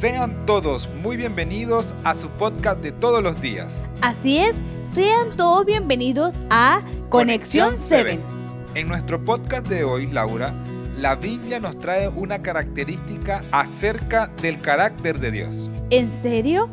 Sean todos muy bienvenidos a su podcast de todos los días. Así es, sean todos bienvenidos a Conexión 7. En nuestro podcast de hoy, Laura, la Biblia nos trae una característica acerca del carácter de Dios. ¿En serio?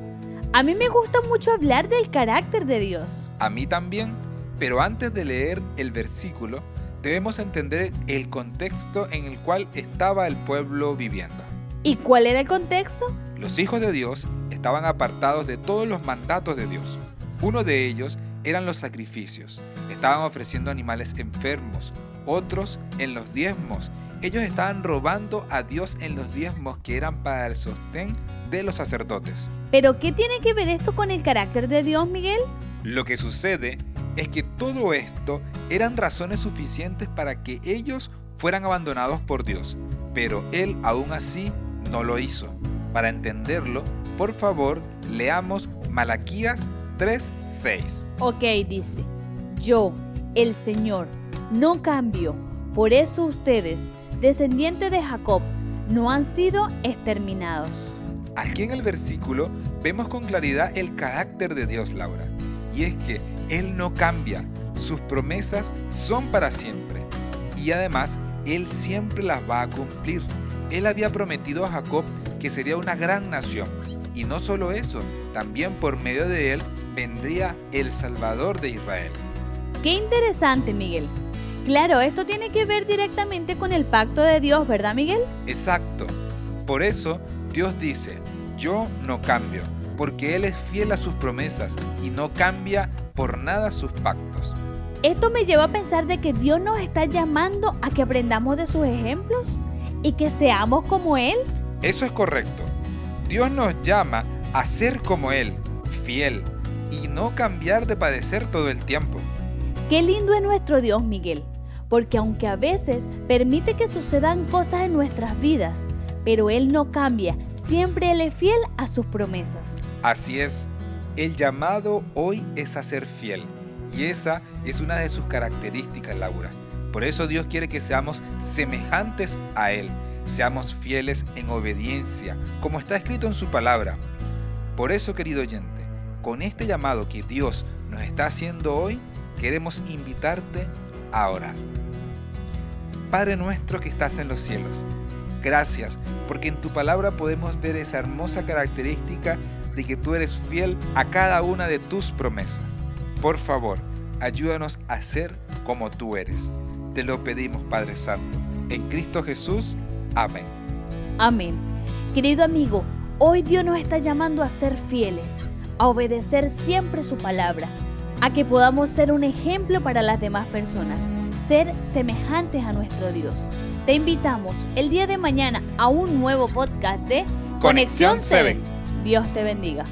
A mí me gusta mucho hablar del carácter de Dios. A mí también, pero antes de leer el versículo, debemos entender el contexto en el cual estaba el pueblo viviendo. ¿Y cuál era el contexto? Los hijos de Dios estaban apartados de todos los mandatos de Dios. Uno de ellos eran los sacrificios. Estaban ofreciendo animales enfermos, otros en los diezmos. Ellos estaban robando a Dios en los diezmos que eran para el sostén de los sacerdotes. ¿Pero qué tiene que ver esto con el carácter de Dios, Miguel? Lo que sucede es que todo esto eran razones suficientes para que ellos fueran abandonados por Dios, pero Él aún así no lo hizo. Para entenderlo, por favor, leamos Malaquías 3:6. Ok, dice, yo, el Señor, no cambio. Por eso ustedes, descendientes de Jacob, no han sido exterminados. Aquí en el versículo vemos con claridad el carácter de Dios, Laura. Y es que Él no cambia, sus promesas son para siempre. Y además, Él siempre las va a cumplir. Él había prometido a Jacob que sería una gran nación. Y no solo eso, también por medio de él vendría el Salvador de Israel. Qué interesante, Miguel. Claro, esto tiene que ver directamente con el pacto de Dios, ¿verdad, Miguel? Exacto. Por eso Dios dice, yo no cambio, porque Él es fiel a sus promesas y no cambia por nada sus pactos. Esto me lleva a pensar de que Dios nos está llamando a que aprendamos de sus ejemplos y que seamos como Él? Eso es correcto. Dios nos llama a ser como Él, fiel, y no cambiar de padecer todo el tiempo. Qué lindo es nuestro Dios, Miguel, porque aunque a veces permite que sucedan cosas en nuestras vidas, pero Él no cambia, siempre Él es fiel a sus promesas. Así es, el llamado hoy es a ser fiel, y esa es una de sus características, Laura. Por eso Dios quiere que seamos semejantes a Él, seamos fieles en obediencia, como está escrito en su palabra. Por eso, querido oyente, con este llamado que Dios nos está haciendo hoy, queremos invitarte a orar. Padre nuestro que estás en los cielos, gracias porque en tu palabra podemos ver esa hermosa característica de que tú eres fiel a cada una de tus promesas. Por favor, ayúdanos a ser como tú eres. Te lo pedimos, Padre Santo. En Cristo Jesús. Amén. Amén. Querido amigo, hoy Dios nos está llamando a ser fieles, a obedecer siempre su palabra, a que podamos ser un ejemplo para las demás personas, ser semejantes a nuestro Dios. Te invitamos el día de mañana a un nuevo podcast de Conexión 7. Dios te bendiga.